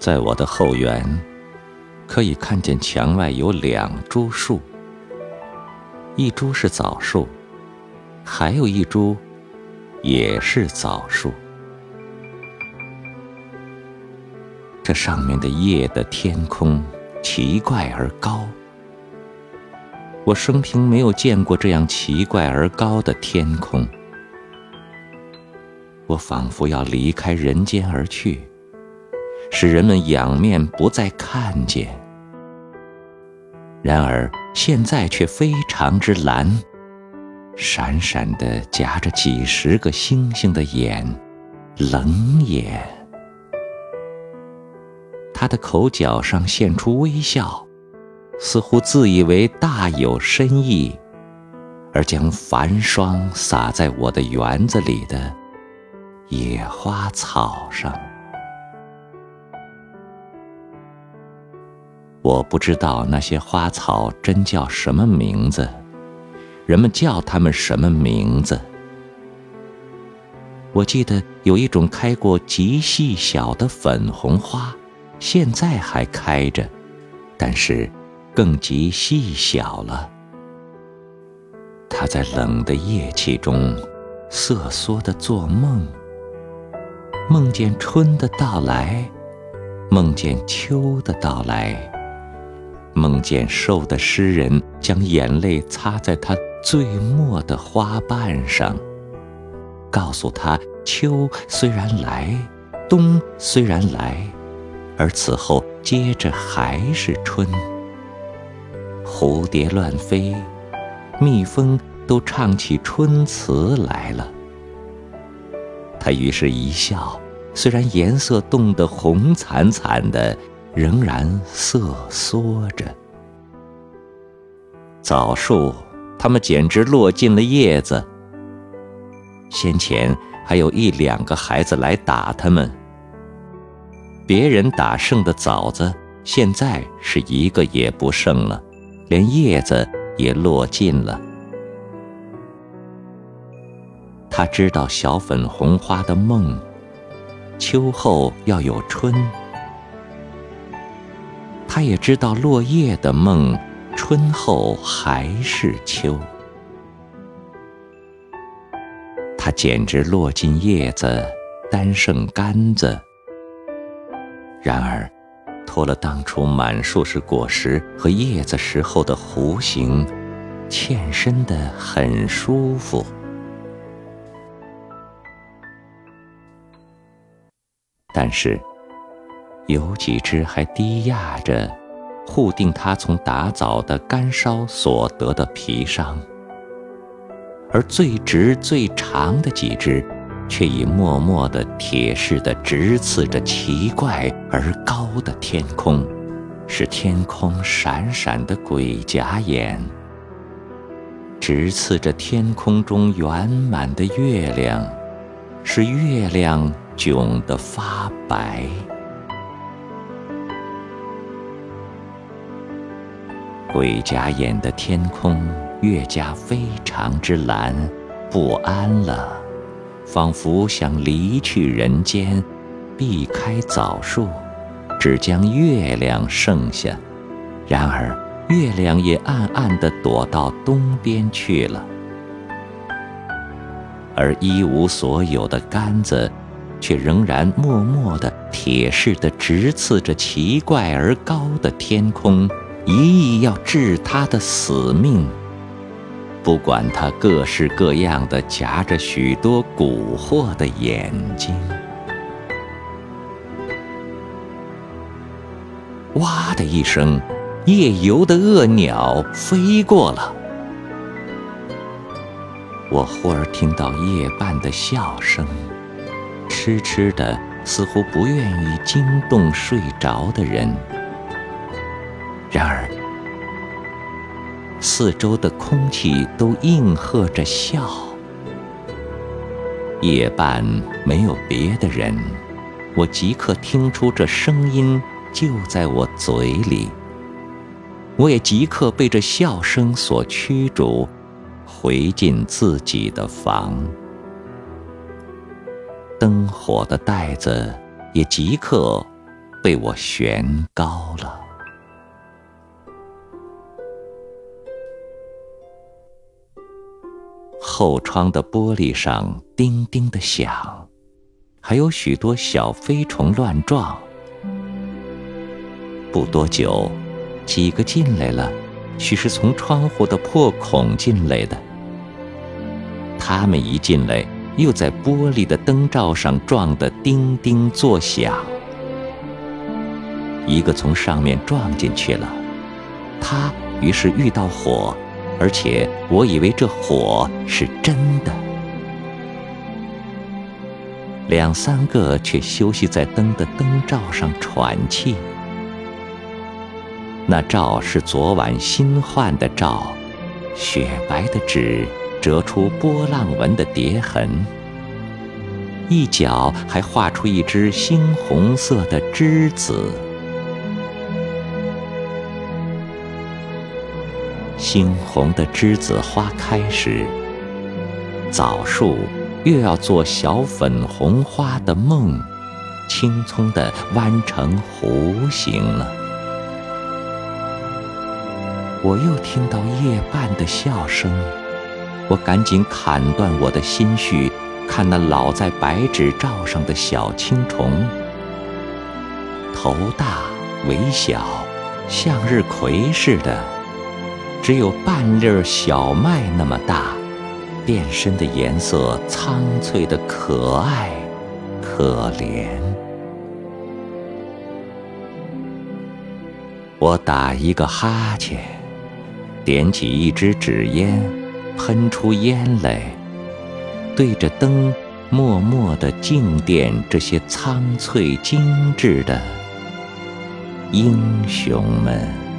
在我的后园，可以看见墙外有两株树，一株是枣树，还有一株也是枣树。这上面的叶的天空奇怪而高，我生平没有见过这样奇怪而高的天空。我仿佛要离开人间而去，使人们仰面不再看见。然而现在却非常之蓝，闪闪的夹着几十个星星的眼，冷眼。他的口角上现出微笑，似乎自以为大有深意，而将繁霜洒在我的园子里的。野花草上，我不知道那些花草真叫什么名字，人们叫它们什么名字？我记得有一种开过极细小的粉红花，现在还开着，但是更极细小了。它在冷的夜气中瑟缩的做梦。梦见春的到来，梦见秋的到来，梦见瘦的诗人将眼泪擦在他最末的花瓣上，告诉他：秋虽然来，冬虽然来，而此后接着还是春。蝴蝶乱飞，蜜蜂都唱起春词来了。他于是一笑，虽然颜色冻得红惨惨的，仍然瑟缩着。枣树，它们简直落尽了叶子。先前还有一两个孩子来打它们，别人打剩的枣子，现在是一个也不剩了，连叶子也落尽了。他知道小粉红花的梦，秋后要有春；他也知道落叶的梦，春后还是秋。他简直落尽叶子，单剩杆子。然而，脱了当初满树是果实和叶子时候的弧形，欠身的很舒服。但是，有几只还低压着，护定它从打枣的干烧所得的皮伤；而最直最长的几只，却已默默地铁似的直刺着奇怪而高的天空，是天空闪闪的鬼甲眼，直刺着天空中圆满的月亮，是月亮。窘得发白，鬼甲眼的天空越加非常之蓝，不安了，仿佛想离去人间，避开枣树，只将月亮剩下。然而月亮也暗暗地躲到东边去了，而一无所有的杆子。却仍然默默的铁似的直刺着奇怪而高的天空，一意要治他的死命。不管他各式各样的夹着许多蛊惑的眼睛。哇的一声，夜游的恶鸟飞过了。我忽而听到夜半的笑声。痴痴的，似乎不愿意惊动睡着的人。然而，四周的空气都应和着笑。夜半没有别的人，我即刻听出这声音就在我嘴里。我也即刻被这笑声所驱逐，回进自己的房。灯火的袋子也即刻被我悬高了。后窗的玻璃上叮叮的响，还有许多小飞虫乱撞。不多久，几个进来了，许是从窗户的破孔进来的。他们一进来，又在玻璃的灯罩上撞得叮叮作响。一个从上面撞进去了，他于是遇到火。而且我以为这火是真的，两三个却休息在灯的灯罩上喘气。那罩是昨晚新换的罩，雪白的纸折出波浪纹的叠痕，一角还画出一只猩红色的栀子。猩红的栀子花开时，枣树又要做小粉红花的梦，青葱地弯成弧形了。我又听到夜半的笑声，我赶紧砍断我的心绪，看那老在白纸罩上的小青虫，头大尾小，向日葵似的。只有半粒小麦那么大，变身的颜色苍翠的可爱可怜。我打一个哈欠，点起一支纸烟，喷出烟来，对着灯默默地静电这些苍翠精致的英雄们。